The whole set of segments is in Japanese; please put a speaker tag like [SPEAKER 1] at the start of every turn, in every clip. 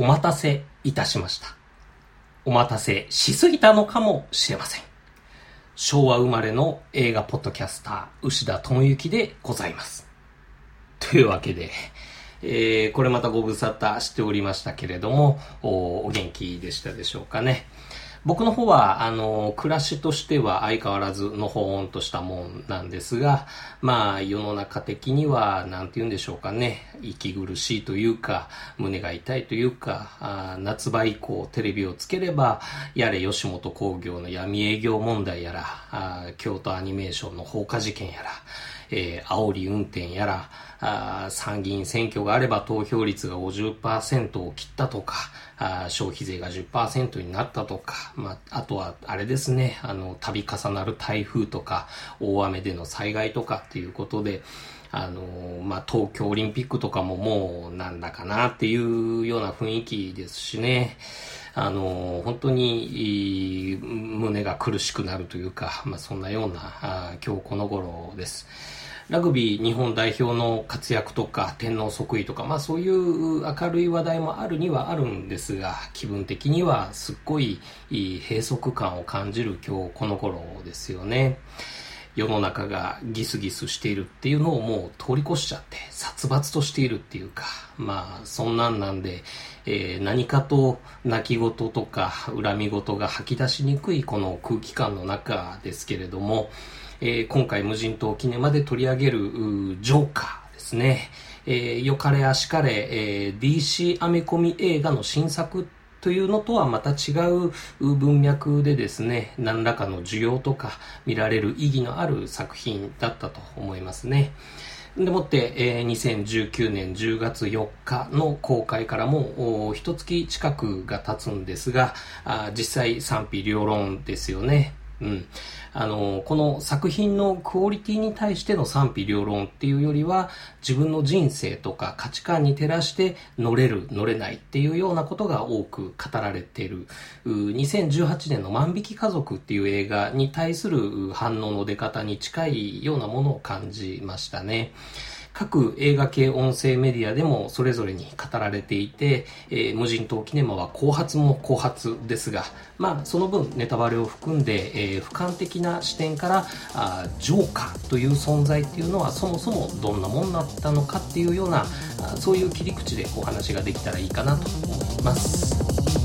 [SPEAKER 1] お待たせいたしました。お待たせしすぎたのかもしれません。昭和生まれの映画ポッドキャスター、牛田智之でございます。というわけで、えー、これまたご無沙汰しておりましたけれども、おお元気でしたでしょうかね。僕の方は、あの、暮らしとしては相変わらずのほーんとしたもんなんですが、まあ、世の中的には、なんて言うんでしょうかね、息苦しいというか、胸が痛いというか、あ夏場以降テレビをつければ、やれ吉本興業の闇営業問題やら、あ京都アニメーションの放火事件やら、えー、煽り運転やら、あ参議院選挙があれば投票率が50%を切ったとか、あ消費税が10%になったとか、まあ、あとはあれですね、あの、度重なる台風とか、大雨での災害とかっていうことで、あの、まあ、東京オリンピックとかももうなんだかなっていうような雰囲気ですしね、あの、本当に胸が苦しくなるというか、まあ、そんなようなあ今日この頃です。ラグビー日本代表の活躍とか天皇即位とか、まあそういう明るい話題もあるにはあるんですが、気分的にはすっごい閉塞感を感じる今日この頃ですよね。世の中がギスギスしているっていうのをもう通り越しちゃって殺伐としているっていうかまあそんなんなんで、えー、何かと泣き言とか恨み言が吐き出しにくいこの空気感の中ですけれども、えー、今回無人島記念まで取り上げるジョーカーですね。えー、よかれあしかれ、えー、DC アメコミ映画の新作というのとはまた違う文脈でですね、何らかの需要とか見られる意義のある作品だったと思いますね。でもって、えー、2019年10月4日の公開からも一月近くが経つんですが、あ実際賛否両論ですよね。うん。あの、この作品のクオリティに対しての賛否両論っていうよりは、自分の人生とか価値観に照らして乗れる、乗れないっていうようなことが多く語られている。2018年の万引き家族っていう映画に対する反応の出方に近いようなものを感じましたね。各映画系音声メディアでもそれぞれに語られていて、えー、無人島キネマは後発も後発ですが、まあ、その分ネタバレを含んで、えー、俯瞰的な視点からあジョーカーという存在っていうのはそもそもどんなもんだったのかっていうようなそういう切り口でお話ができたらいいかなと思います。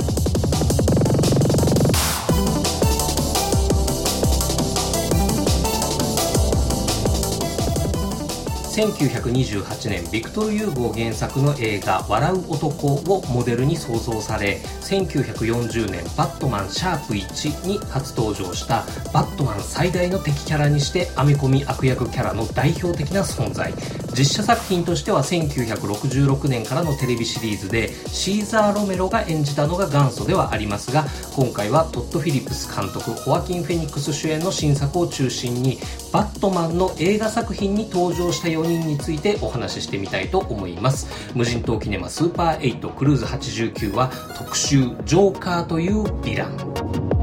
[SPEAKER 1] 1928年ビクトル・ユーゴー原作の映画「笑う男」をモデルに創造され1940年バットマンシャープ1に初登場したバットマン最大の敵キャラにしてアメコミ悪役キャラの代表的な存在。実写作品としては1966年からのテレビシリーズでシーザー・ロメロが演じたのが元祖ではありますが今回はトッド・フィリップス監督ホアキン・フェニックス主演の新作を中心にバットマンの映画作品に登場した4人についてお話ししてみたいと思います。無人島キネマスーパー8クルーズ89は特集ジョーカーというヴィラン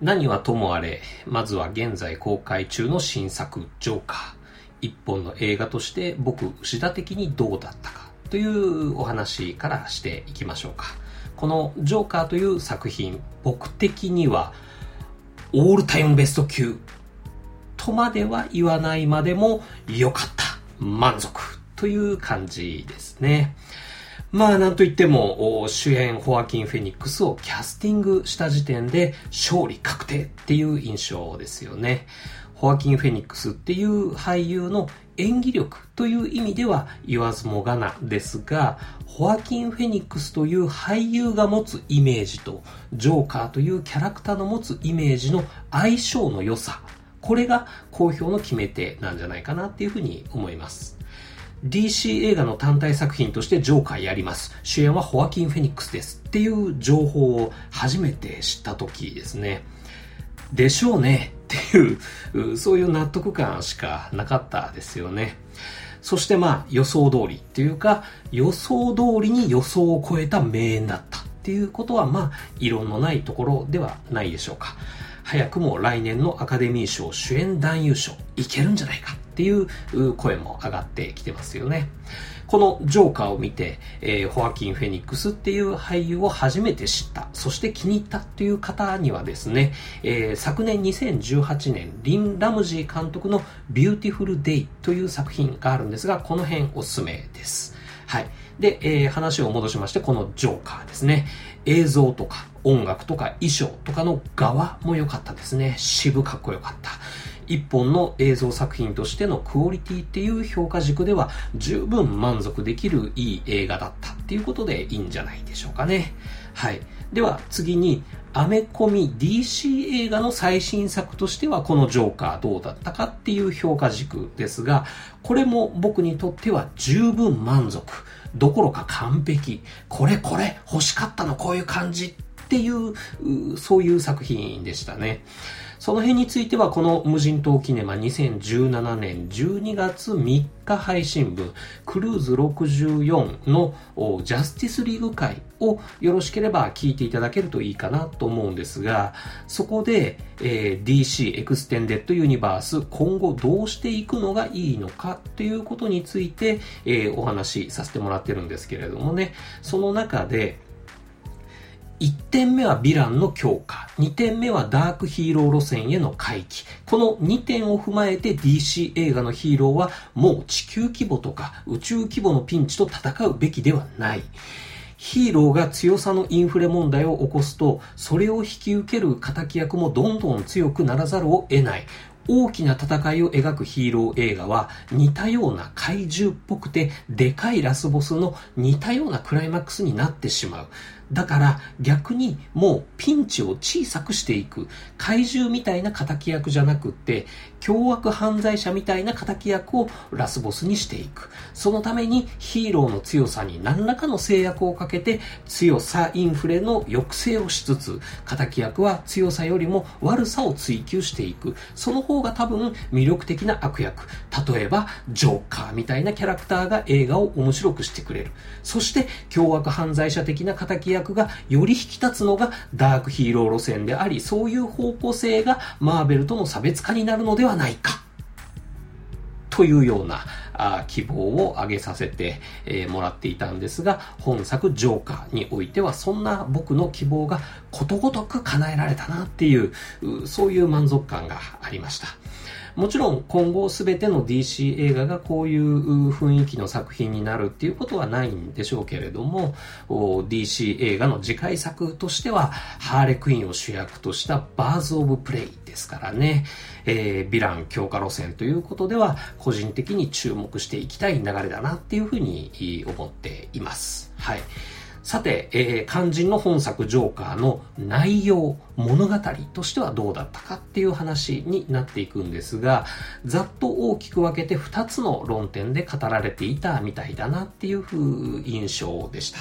[SPEAKER 1] 何はともあれ、まずは現在公開中の新作、ジョーカー。一本の映画として僕、牛田的にどうだったかというお話からしていきましょうか。このジョーカーという作品、僕的にはオールタイムベスト級とまでは言わないまでも良かった。満足という感じですね。まあなんといっても主演ホアキン・フェニックスをキャスティングした時点で勝利確定っていう印象ですよね。ホアキン・フェニックスっていう俳優の演技力という意味では言わずもがなですが、ホアキン・フェニックスという俳優が持つイメージと、ジョーカーというキャラクターの持つイメージの相性の良さ、これが好評の決め手なんじゃないかなっていうふうに思います。DC 映画の単体作品としてジョーカーやります。主演はホアキン・フェニックスです。っていう情報を初めて知った時ですね。でしょうねっていう、そういう納得感しかなかったですよね。そしてまあ予想通りっていうか予想通りに予想を超えた名演だったっていうことはまあ異論のないところではないでしょうか。早くも来年のアカデミー賞主演男優賞いけるんじゃないかっていう声も上がってきてますよね。このジョーカーを見て、えー、ホアキン・フェニックスっていう俳優を初めて知った、そして気に入ったっていう方にはですね、えー、昨年2018年、リン・ラムジー監督のビューティフル・デイという作品があるんですが、この辺おすすめです。はい。で、えー、話を戻しまして、このジョーカーですね。映像とか音楽とか衣装とかの側も良かったですね。渋かっこよかった。一本の映像作品としてのクオリティっていう評価軸では十分満足できるいい映画だったっていうことでいいんじゃないでしょうかね。はい。では次に、アメコミ DC 映画の最新作としてはこのジョーカーどうだったかっていう評価軸ですが、これも僕にとっては十分満足。どころか完璧。これこれ欲しかったのこういう感じっていう、そういう作品でしたね。その辺についてはこの無人島キネマ2017年12月3日配信分クルーズ64のジャスティスリーグ会をよろしければ聞いていただけるといいかなと思うんですがそこで、えー、DC エクステンデッドユニバース今後どうしていくのがいいのかということについて、えー、お話しさせてもらってるんですけれどもねその中で1点目はヴィランの強化。2点目はダークヒーロー路線への回帰。この2点を踏まえて DC 映画のヒーローはもう地球規模とか宇宙規模のピンチと戦うべきではない。ヒーローが強さのインフレ問題を起こすと、それを引き受ける敵役もどんどん強くならざるを得ない。大きな戦いを描くヒーロー映画は似たような怪獣っぽくてでかいラスボスの似たようなクライマックスになってしまう。だから逆にもうピンチを小さくしていく。怪獣みたいな敵役じゃなくって凶悪犯罪者みたいな敵役をラスボスにしていく。そのためにヒーローの強さに何らかの制約をかけて強さインフレの抑制をしつつ敵役は強さよりも悪さを追求していく。その方が多分魅力的な悪役。例えばジョーカーみたいなキャラクターが映画を面白くしてくれる。そして凶悪犯罪者的な敵役役がより引き立つのがダークヒーロー路線であり、そういう方向性がマーベルとの差別化になるのではないか。というようなあ希望を上げさせて、えー、もらっていたんですが、本作ジョーカーにおいてはそんな僕の希望がことごとく叶えられたなっていう、そういう満足感がありました。もちろん今後全ての DC 映画がこういう雰囲気の作品になるっていうことはないんでしょうけれども、DC 映画の次回作としては、ハーレクイーンを主役としたバーズ・オブ・プレイですからね、えー、ヴィラン強化路線ということでは、個人的に注目していきたい流れだなっていうふうに思っています。はい。さて、えー、肝心の本作ジョーカーの内容、物語としてはどうだったかっていう話になっていくんですが、ざっと大きく分けて2つの論点で語られていたみたいだなっていう印象でした。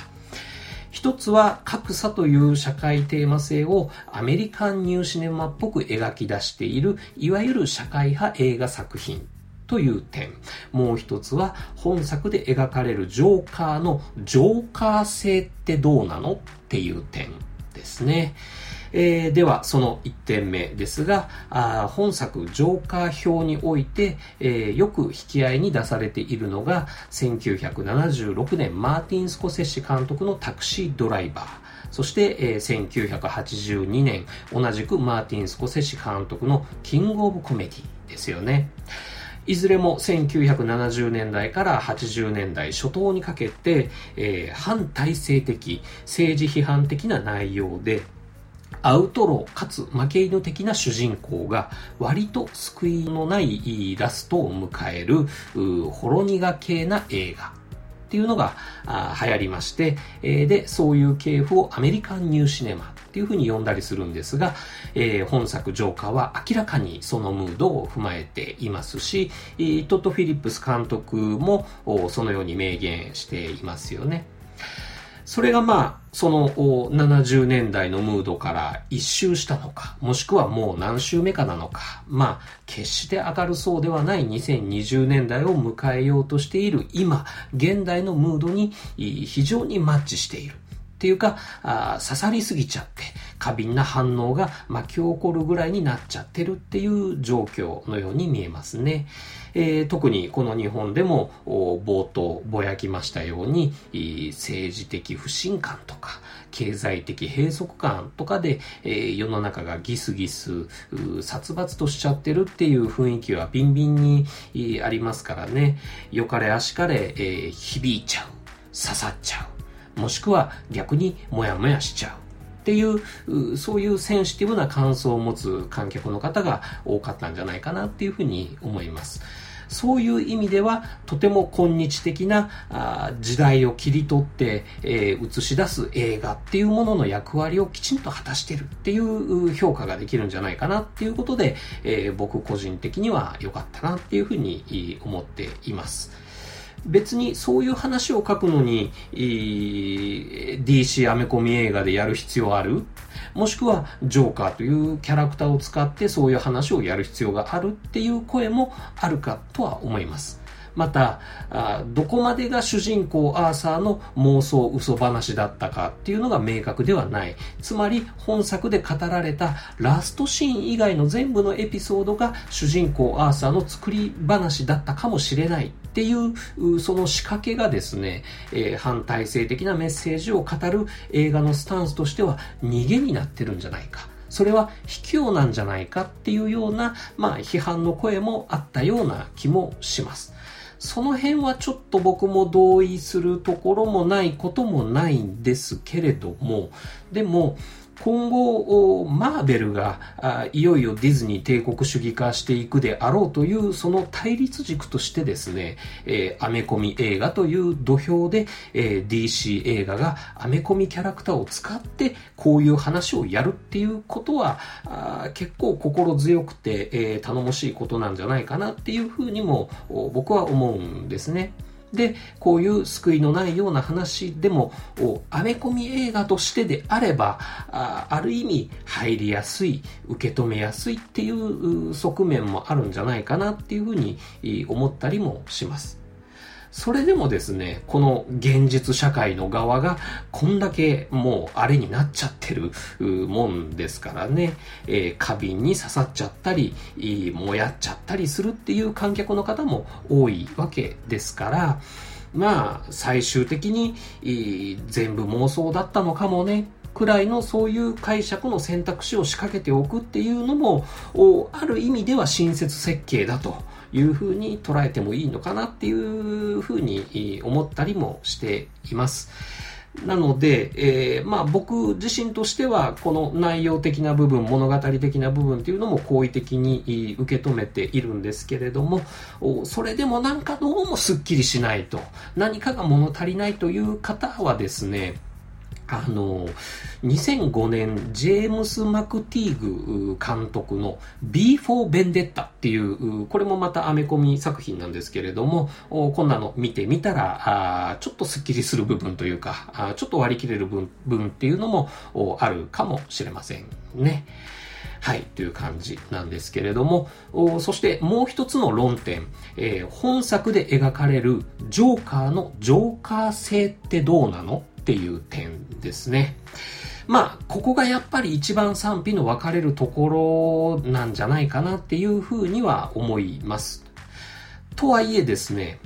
[SPEAKER 1] 一つは格差という社会テーマ性をアメリカンニューシネマっぽく描き出している、いわゆる社会派映画作品という点。もう一つは本作で描かれるジョーカーのジョーカー性ってどうなのっていう点ですね。えー、では、その1点目ですが、あ本作ジョーカー表において、えー、よく引き合いに出されているのが、1976年マーティン・スコセッシ監督のタクシードライバー。そして、えー、1982年、同じくマーティン・スコセッシ監督のキング・オブ・コメディですよね。いずれも1970年代から80年代初頭にかけて、えー、反体制的、政治批判的な内容で、アウトローかつ負け犬的な主人公が割と救いのないラストを迎えるほろ苦系な映画。っていうのが流行りまして、で、そういう系譜をアメリカンニューシネマっていうふうに呼んだりするんですが、えー、本作ジョーカーは明らかにそのムードを踏まえていますし、トッド・フィリップス監督もそのように明言していますよね。それがまあ、その70年代のムードから一周したのか、もしくはもう何周目かなのか、まあ、決して明るそうではない2020年代を迎えようとしている今、現代のムードに非常にマッチしている。っていうかあ、刺さりすぎちゃって、過敏な反応が巻き起こるぐらいになっちゃってるっていう状況のように見えますね。えー、特にこの日本でも冒頭ぼやきましたように、政治的不信感とか、経済的閉塞感とかで、えー、世の中がギスギス、殺伐としちゃってるっていう雰囲気はビンビンにありますからね。よかれ足かれ、えー、響いちゃう。刺さっちゃう。もしくは逆にモヤモヤしちゃう。っていう、そういうセンシティブな感想を持つ観客の方が多かったんじゃないかなっていうふうに思います。そういう意味では、とても今日的なあ時代を切り取って、えー、映し出す映画っていうものの役割をきちんと果たしてるっていう評価ができるんじゃないかなっていうことで、えー、僕個人的には良かったなっていうふうに思っています。別にそういう話を書くのに、DC アメコミ映画でやる必要ある？もしくはジョーカーというキャラクターを使ってそういう話をやる必要があるっていう声もあるかとは思います。また、どこまでが主人公アーサーの妄想嘘話だったかっていうのが明確ではない。つまり本作で語られたラストシーン以外の全部のエピソードが主人公アーサーの作り話だったかもしれないっていうその仕掛けがですね、えー、反体制的なメッセージを語る映画のスタンスとしては逃げになってるんじゃないか。それは卑怯なんじゃないかっていうような、まあ、批判の声もあったような気もします。その辺はちょっと僕も同意するところもないこともないんですけれども、でも、今後、マーベルがいよいよディズニー帝国主義化していくであろうというその対立軸としてですね、アメコミ映画という土俵で、えー、DC 映画がアメコミキャラクターを使ってこういう話をやるっていうことは結構心強くて、えー、頼もしいことなんじゃないかなっていうふうにも僕は思うんですね。で、こういう救いのないような話でも、アメコミ映画としてであれば、あある意味入りやすい、受け止めやすいっていう側面もあるんじゃないかなっていうふうに思ったりもします。それでもですね、この現実社会の側がこんだけもうあれになっちゃってるもんですからね、えー、過敏に刺さっちゃったり、もやっちゃったりするっていう観客の方も多いわけですから、まあ、最終的に全部妄想だったのかもねくらいのそういう解釈の選択肢を仕掛けておくっていうのも、ある意味では親切設計だというふうに捉えてもいいのかなっていうふうに思ったりもしています。なので、えー、まあ僕自身としては、この内容的な部分、物語的な部分っていうのも好意的に受け止めているんですけれども、それでもなんかどうもスッキリしないと、何かが物足りないという方はですね、あの、2005年、ジェームス・マクティーグ監督の B 4ベンデッタっていう、これもまたアメコミ作品なんですけれども、こんなの見てみたら、あちょっとスッキリする部分というか、あちょっと割り切れる分分っていうのもあるかもしれませんね。はい、という感じなんですけれども、そしてもう一つの論点、えー、本作で描かれるジョーカーのジョーカー性ってどうなの？っていう点ですね。まあ、ここがやっぱり一番賛否の分かれるところなんじゃないかなっていうふうには思います。とはいえですね、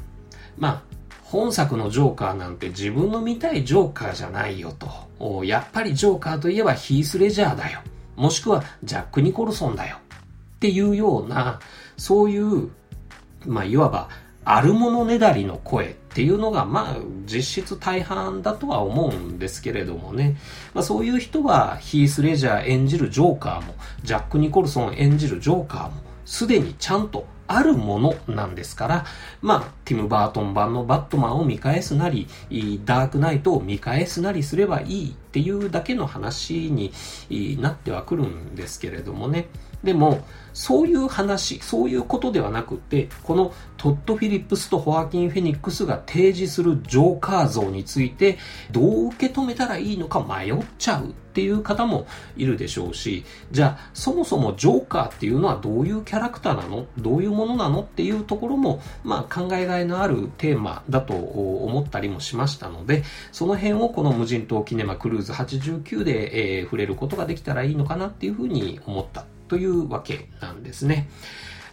[SPEAKER 1] まあ、本作のジョーカーなんて自分の見たいジョーカーじゃないよと。やっぱりジョーカーといえばヒース・レジャーだよ。もしくはジャック・ニコルソンだよ。っていうような、そういう、まあ、いわばあるものねだりの声っていうのが、まあ、実質大半だとは思うんですけれどもね。まあ、そういう人は、ヒース・レジャー演じるジョーカーも、ジャック・ニコルソン演じるジョーカーも、すでにちゃんとあるものなんですから、まあ、ティム・バートン版のバットマンを見返すなり、ダークナイトを見返すなりすればいいっていうだけの話になってはくるんですけれどもね。でも、そういう話、そういうことではなくて、このトッド・フィリップスとホアキン・フェニックスが提示するジョーカー像について、どう受け止めたらいいのか迷っちゃうっていう方もいるでしょうし、じゃあ、そもそもジョーカーっていうのはどういうキャラクターなの？どういうものなのっていうところも、まあ考えがいのあるテーマだと思ったりもしましたので、その辺をこの無人島キネマクルーズ89で、えー、触れることができたらいいのかなっていうふうに思った。というわけなんですね。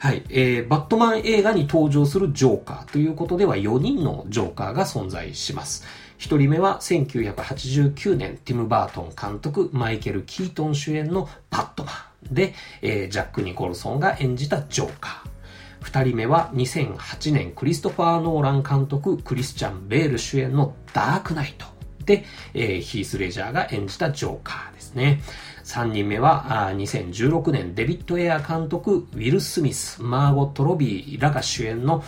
[SPEAKER 1] はい。えー、バットマン映画に登場するジョーカーということでは4人のジョーカーが存在します。1人目は1989年、ティム・バートン監督、マイケル・キートン主演のバットマンで、えー、ジャック・ニコルソンが演じたジョーカー。二人目は2008年クリストファー・ノーラン監督、クリスチャン・ベール主演のダークナイトで、えー、ヒース・レジャーが演じたジョーカーですね。3人目は、2016年デビッド・エア監督、ウィル・スミス、マーゴット・ロビーらが主演の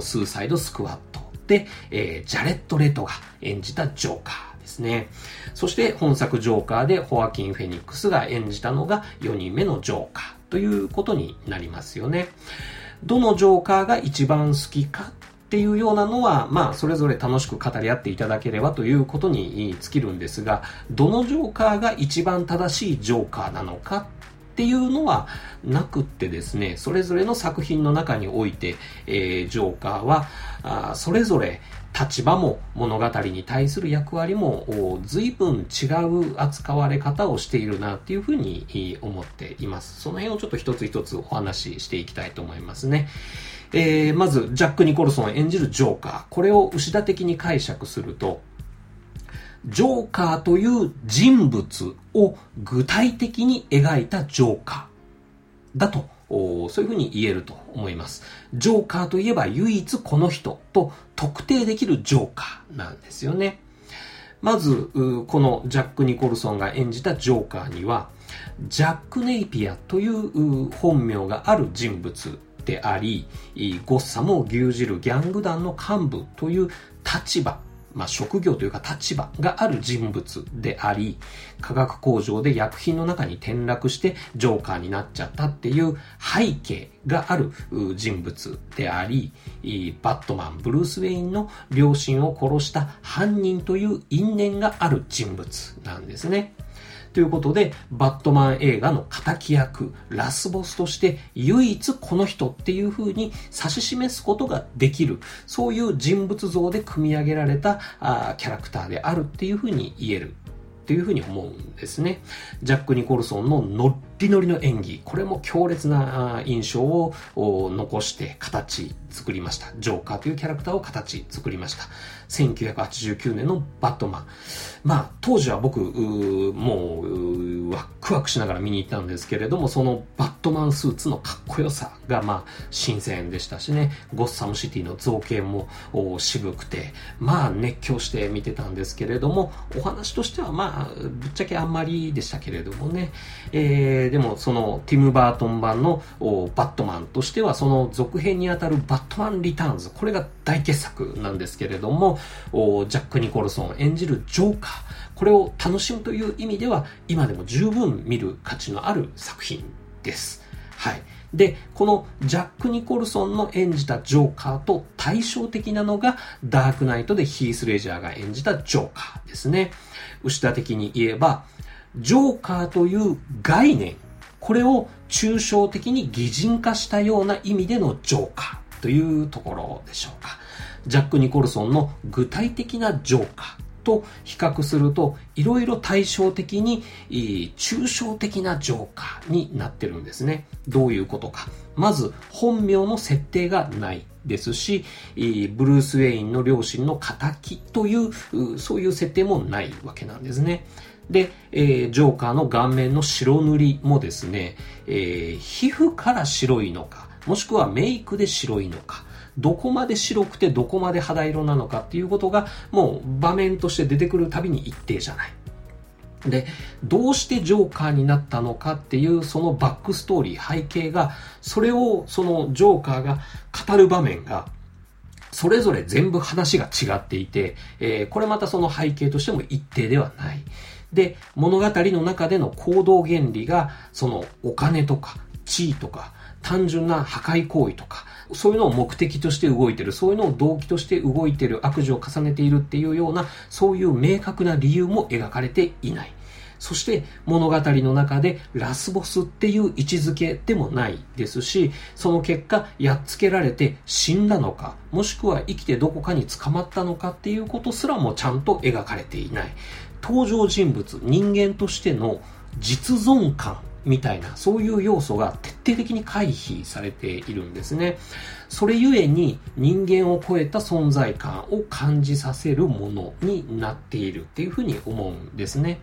[SPEAKER 1] スーサイド・スクワットで、えー、ジャレット・レトが演じたジョーカーですね。そして本作ジョーカーでホアキン・フェニックスが演じたのが4人目のジョーカーということになりますよね。どのジョーカーが一番好きかっていうようなのは、まあ、それぞれ楽しく語り合っていただければということに尽きるんですが、どのジョーカーが一番正しいジョーカーなのかっていうのはなくってですね、それぞれの作品の中において、えー、ジョーカーは、あそれぞれ立場も物語に対する役割も随分違う扱われ方をしているなっていうふうに思っています。その辺をちょっと一つ一つお話ししていきたいと思いますね。えー、まず、ジャック・ニコルソン演じるジョーカー。これを牛田的に解釈すると、ジョーカーという人物を具体的に描いたジョーカーだと、そういうふうに言えると思います。ジョーカーといえば唯一この人と特定できるジョーカーなんですよね。まず、このジャック・ニコルソンが演じたジョーカーには、ジャック・ネイピアという本名がある人物であり、ゴッサムを牛耳るギャング団の幹部という立場、まあ、職業というか立場がある人物であり、化学工場で薬品の中に転落してジョーカーになっちゃったっていう背景がある人物であり、バットマン、ブルース・ウェインの両親を殺した犯人という因縁がある人物なんですね。ということで、バットマン映画の仇役、ラスボスとして唯一この人っていう風に指し示すことができる、そういう人物像で組み上げられたあキャラクターであるっていう風に言えるっていうふうに思うんですね。ジャック・ニコルソンのノッリノリの演技、これも強烈な印象を残して形作りました。ジョーカーというキャラクターを形作りました。1989年のバットマン。まあ、当時は僕、もう、ワクワクしながら見に行ったんですけれども、そのバットマンスーツのかっこよさが、まあ、新鮮でしたしね、ゴッサムシティの造形も渋くて、まあ、熱狂して見てたんですけれども、お話としては、まあ、ぶっちゃけあんまりでしたけれどもね、えー、でも、その、ティム・バートン版のバットマンとしては、その続編にあたるバットマン・リターンズ、これが大傑作なんですけれども、ジャック・ニコルソン演じるジョーカー、これを楽しむという意味では、今でも十分見る価値のある作品です。はい。で、このジャック・ニコルソンの演じたジョーカーと対照的なのが、ダークナイトでヒース・レジャーが演じたジョーカーですね。牛田的に言えば、ジョーカーという概念、これを抽象的に擬人化したような意味でのジョーカーというところでしょうか。ジャック・ニコルソンの具体的なジョーカーと比較すると、いろいろ対照的に、抽象的なジョーカーになってるんですね。どういうことか。まず、本名の設定がないですし、ブルース・ウェインの両親の仇という、そういう設定もないわけなんですね。で、えー、ジョーカーの顔面の白塗りもですね、えー、皮膚から白いのか、もしくはメイクで白いのか、どこまで白くてどこまで肌色なのかっていうことがもう場面として出てくるたびに一定じゃない。で、どうしてジョーカーになったのかっていうそのバックストーリー、背景が、それをそのジョーカーが語る場面が、それぞれ全部話が違っていて、えー、これまたその背景としても一定ではない。で、物語の中での行動原理が、そのお金とか地位とか、単純な破壊行為とか、そういうのを目的として動いてる、そういうのを動機として動いてる、悪事を重ねているっていうような、そういう明確な理由も描かれていない。そして物語の中でラスボスっていう位置づけでもないですし、その結果やっつけられて死んだのか、もしくは生きてどこかに捕まったのかっていうことすらもちゃんと描かれていない。登場人物、人間としての実存感みたいな、そういう要素が徹底的に回避されているんですね。それゆえに人間を超えた存在感を感じさせるものになっているっていうふうに思うんですね。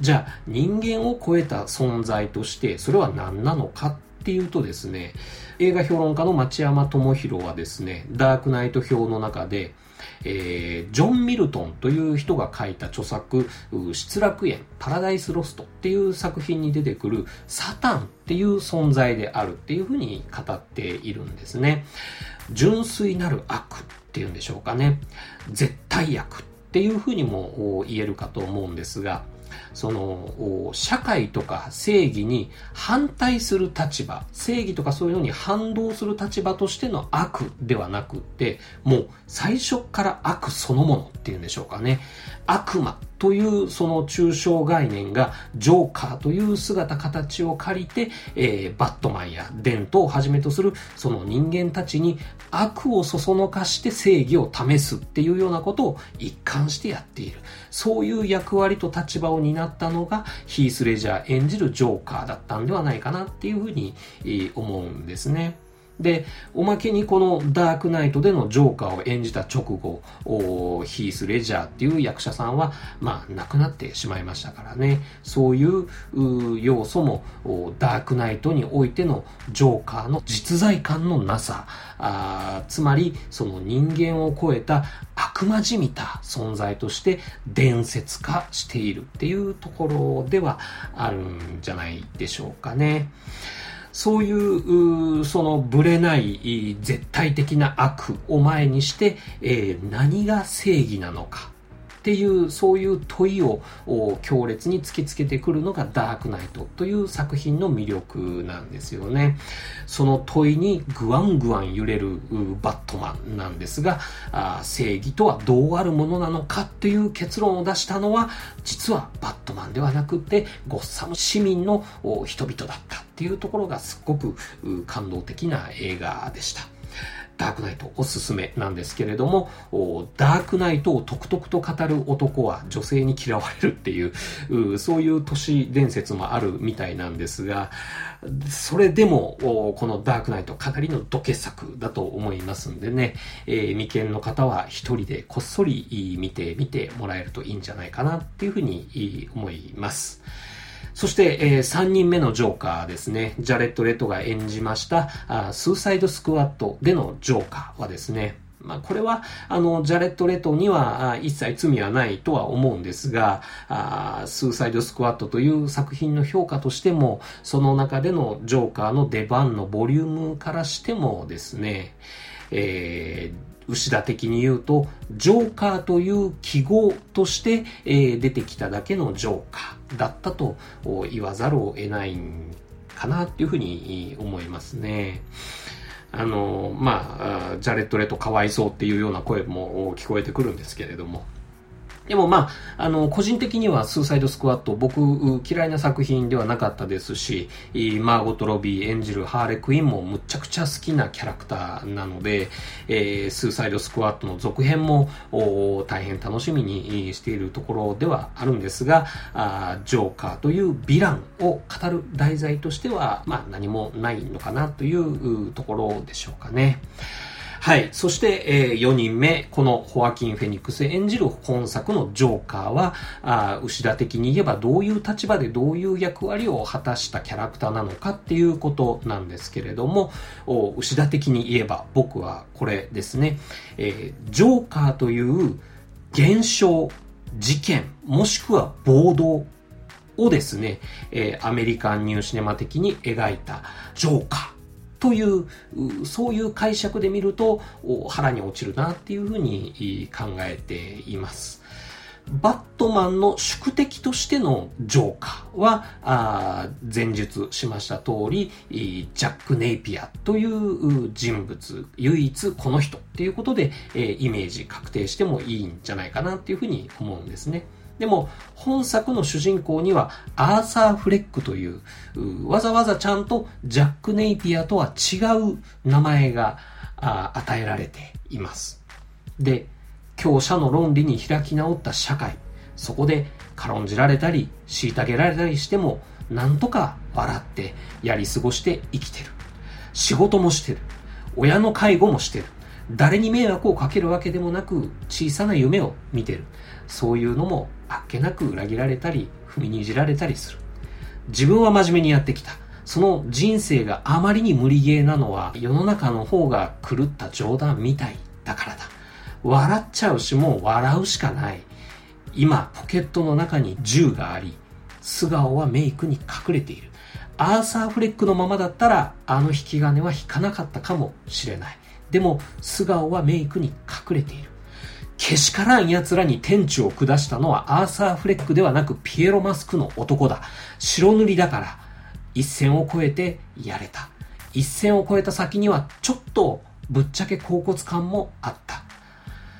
[SPEAKER 1] じゃあ人間を超えた存在としてそれは何なのかっていうとですね、映画評論家の町山智博はですね、ダークナイト表の中で、えー、ジョン・ミルトンという人が書いた著作、失楽園、パラダイス・ロストっていう作品に出てくるサタンっていう存在であるっていうふうに語っているんですね。純粋なる悪っていうんでしょうかね。絶対悪っていうふうにも言えるかと思うんですが、その、社会とか正義に反対する立場、正義とかそういうのに反動する立場としての悪ではなくって、もう最初から悪そのものっていうんでしょうかね。悪魔というその抽象概念がジョーカーという姿形を借りて、えー、バットマンやデントをはじめとするその人間たちに悪をそそのかして正義を試すっていうようなことを一貫してやっている。そういう役割と立場を担ったのがヒース・レジャー演じるジョーカーだったんではないかなっていうふうに思うんですね。で、おまけにこのダークナイトでのジョーカーを演じた直後、ヒース・レジャーっていう役者さんは、まあ、亡くなってしまいましたからね。そういう要素も、ダークナイトにおいてのジョーカーの実在感のなさ、あつまり、その人間を超えた悪魔じみた存在として伝説化しているっていうところではあるんじゃないでしょうかね。そういう、そのぶれない絶対的な悪を前にして、えー、何が正義なのか。っていう、そういう問いを強烈に突きつけてくるのがダークナイトという作品の魅力なんですよね。その問いにグワングワン揺れるバットマンなんですが、正義とはどうあるものなのかっていう結論を出したのは、実はバットマンではなくて、ゴッサム市民の人々だったっていうところがすっごく感動的な映画でした。ダークナイトおすすめなんですけれども、ダークナイトをとくとくと語る男は女性に嫌われるっていう、そういう都市伝説もあるみたいなんですが、それでも、このダークナイトかなりの土傑作だと思いますんでね、えー、未見の方は一人でこっそり見てみてもらえるといいんじゃないかなっていうふうに思います。そして、えー、3人目のジョーカーですね。ジャレット・レトが演じましたあスーサイド・スクワットでのジョーカーはですね、まあ、これは、あの、ジャレット・レトには一切罪はないとは思うんですが、あスーサイド・スクワットという作品の評価としても、その中でのジョーカーの出番のボリュームからしてもですね、えー牛田的に言うと、ジョーカーという記号として、えー、出てきただけのジョーカーだったと言わざるを得ないんかなっていうふうに思いますね。あの、まあ、ジャレット・レットかわいそうっていうような声も聞こえてくるんですけれども、でもまあ、あの、個人的にはスーサイドスクワット、僕嫌いな作品ではなかったですし、マーゴット・ロビー演じるハーレクイーンもむちゃくちゃ好きなキャラクターなので、えー、スーサイドスクワットの続編も大変楽しみにしているところではあるんですが、あジョーカーというヴィランを語る題材としては、まあ何もないのかなというところでしょうかね。はい。そして、えー、4人目、このホアキン・フェニックス演じる本作のジョーカーは、あ牛田的に言えばどういう立場でどういう役割を果たしたキャラクターなのかっていうことなんですけれども、お牛田的に言えば僕はこれですね、えー、ジョーカーという現象、事件、もしくは暴動をですね、えー、アメリカンニューシネマ的に描いたジョーカー。という、そういう解釈で見ると腹に落ちるなっていうふうに考えています。バットマンの宿敵としてのジョーカーは、あ前述しました通り、ジャック・ネイピアという人物、唯一この人っていうことで、えイメージ確定してもいいんじゃないかなっていうふうに思うんですね。でも、本作の主人公には、アーサー・フレックという、わざわざちゃんとジャック・ネイピアとは違う名前が与えられています。で、強者の論理に開き直った社会、そこで軽んじられたり、虐げられたりしても、なんとか笑ってやり過ごして生きてる。仕事もしてる。親の介護もしてる。誰に迷惑をかけるわけでもなく、小さな夢を見てる。そういうのもあっけなく裏切られたり、踏みにじられたりする。自分は真面目にやってきた。その人生があまりに無理ゲーなのは世の中の方が狂った冗談みたいだからだ。笑っちゃうしもう笑うしかない。今、ポケットの中に銃があり、素顔はメイクに隠れている。アーサーフレックのままだったら、あの引き金は引かなかったかもしれない。でも、素顔はメイクに隠れている。けしからん奴らに天地を下したのはアーサー・フレックではなくピエロマスクの男だ。白塗りだから、一線を越えてやれた。一線を越えた先にはちょっとぶっちゃけ甲骨感もあった。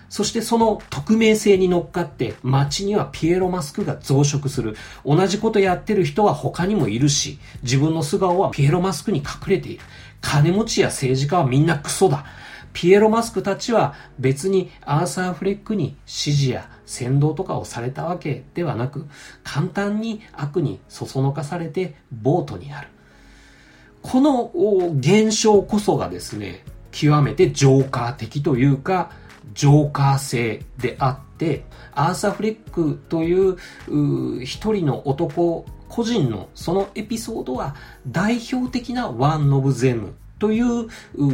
[SPEAKER 1] そしてその匿名性に乗っかって街にはピエロマスクが増殖する。同じことやってる人は他にもいるし、自分の素顔はピエロマスクに隠れている。金持ちや政治家はみんなクソだ。ピエロマスクたちは別にアーサー・フレックに指示や先導とかをされたわけではなく、簡単に悪にそそのかされてボートにある。この現象こそがですね、極めてジョーカー的というか、ジョーカー性であって、アーサー・フレックという一人の男個人のそのエピソードは代表的なワン・ノブ・ゼムという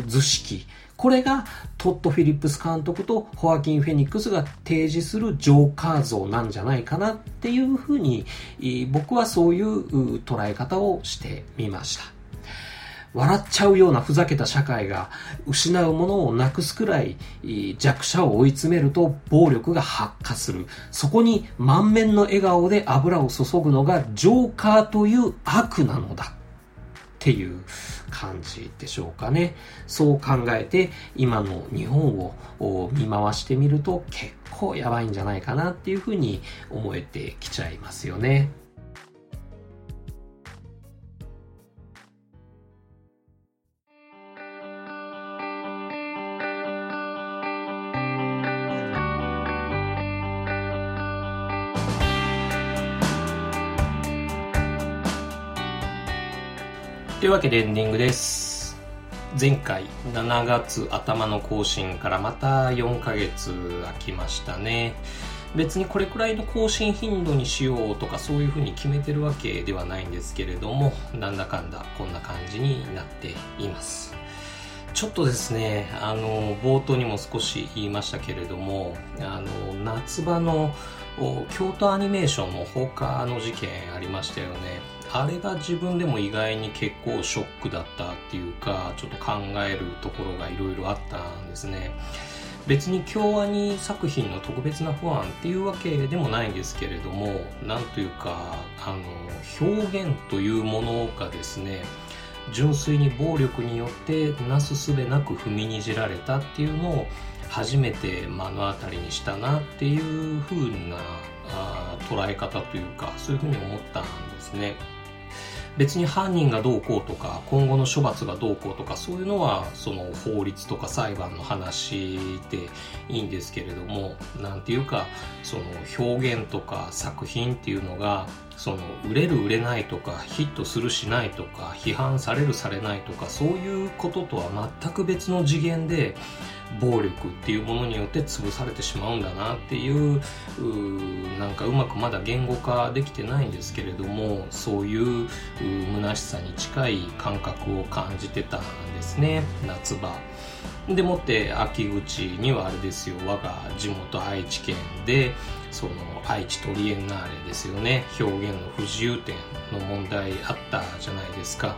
[SPEAKER 1] 図式。これがトッド・フィリップス監督とホアキン・フェニックスが提示するジョーカー像なんじゃないかなっていうふうに僕はそういう捉え方をしてみました。笑っちゃうようなふざけた社会が失うものをなくすくらい弱者を追い詰めると暴力が発火する。そこに満面の笑顔で油を注ぐのがジョーカーという悪なのだ。っていう感じでしょうかね。そう考えて今の日本を見回してみると結構やばいんじゃないかなっていうふうに思えてきちゃいますよね。というわけでエンディングです。前回7月頭の更新からまた4ヶ月空きましたね。別にこれくらいの更新頻度にしようとかそういうふうに決めてるわけではないんですけれども、なんだかんだこんな感じになっています。ちょっとですね、あの、冒頭にも少し言いましたけれども、あの、夏場の京都アニメーションの放火の事件ありましたよね。あれが自分でも意外に結構ショックだったっていうか、ちょっと考えるところがいろいろあったんですね。別に京アニ作品の特別な不安っていうわけでもないんですけれども、なんというか、あの、表現というものがですね、純粋に暴力によってなすすべなく踏みにじられたっていうのを初めて目の当たりにしたなっていう風なあ捉え方というかそういうふうに思ったんですね。別に犯人がどうこうとか今後の処罰がどうこうとかそういうのはその法律とか裁判の話でいいんですけれども何ていうかその表現とか作品っていうのがその売れる売れないとかヒットするしないとか批判されるされないとかそういうこととは全く別の次元で暴力っていうものによって潰されてしまうんだなっていううなんかうまくまだ言語化できてないんですけれどもそういう虚しさに近い感覚を感じてたんですね夏場。でもって秋口にはあれですよ我が地元愛知県でその愛知トリエンナーレですよね。表現の不自由点の問題あったじゃないですか。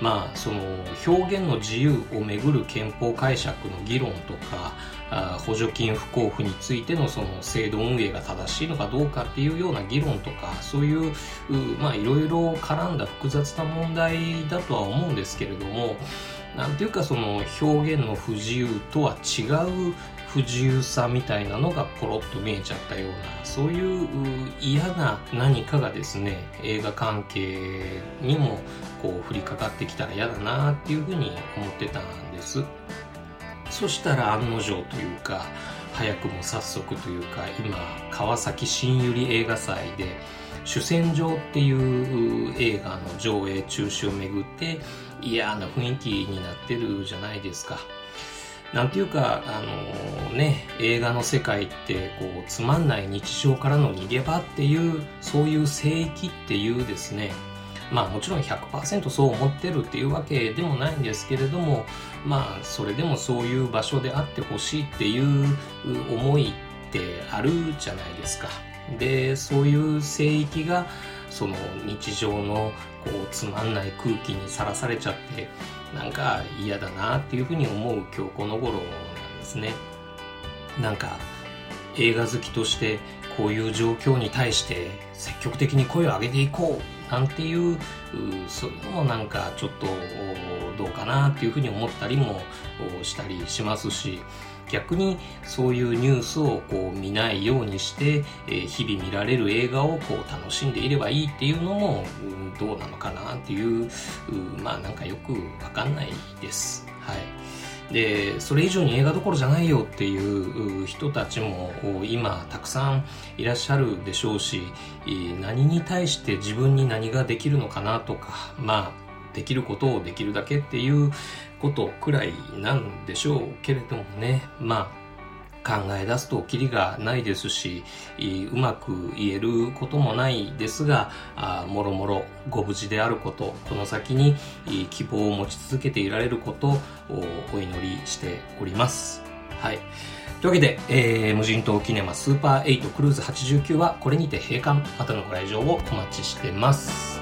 [SPEAKER 1] まあその表現の自由をめぐる憲法解釈の議論とかあ補助金不交付についてのその制度運営が正しいのかどうかっていうような議論とかそういうまあいろいろ絡んだ複雑な問題だとは思うんですけれどもなんていうかその表現の不自由とは違う不自由さみたいなのがポロッと見えちゃったようなそういう嫌な何かがですね映画関係にもこう降りかかってきたら嫌だなっていうふうに思ってたんです。そしたら案の定というか早くも早速というか今川崎新百合映画祭で主戦場っていう映画の上映中止をめぐって嫌な雰囲気になってるじゃないですか。なんていうか、あのー、ね、映画の世界って、こう、つまんない日常からの逃げ場っていう、そういう聖域っていうですね、まあもちろん100%そう思ってるっていうわけでもないんですけれども、まあそれでもそういう場所であってほしいっていう思いってあるじゃないですか。で、そういう聖域が、その日常のこうつまんない空気にさらされちゃってなんか嫌だなっていうふうに思う今日この頃なんですね。なんか映画好きとしてこういう状況に対して積極的に声を上げていこうなんていうそういうのもなんかちょっとどうかなっていうふうに思ったりもしたりしますし逆にそういうニュースをこう見ないようにして、えー、日々見られる映画をこう楽しんでいればいいっていうのも、うん、どうなのかなっていう、うまあなんかよくわかんないです。はい。で、それ以上に映画どころじゃないよっていう人たちも今たくさんいらっしゃるでしょうし、何に対して自分に何ができるのかなとか、まあできることをできるだけっていうことくらいなんでしょうけれどもね、まあ、考え出すとキリがないですし、うまく言えることもないですが、あもろもろご無事であること、この先に希望を持ち続けていられることをお祈りしております。はい。というわけで、えー、無人島キネマスーパー8クルーズ89はこれにて閉館、またのご来場をお待ちしてます。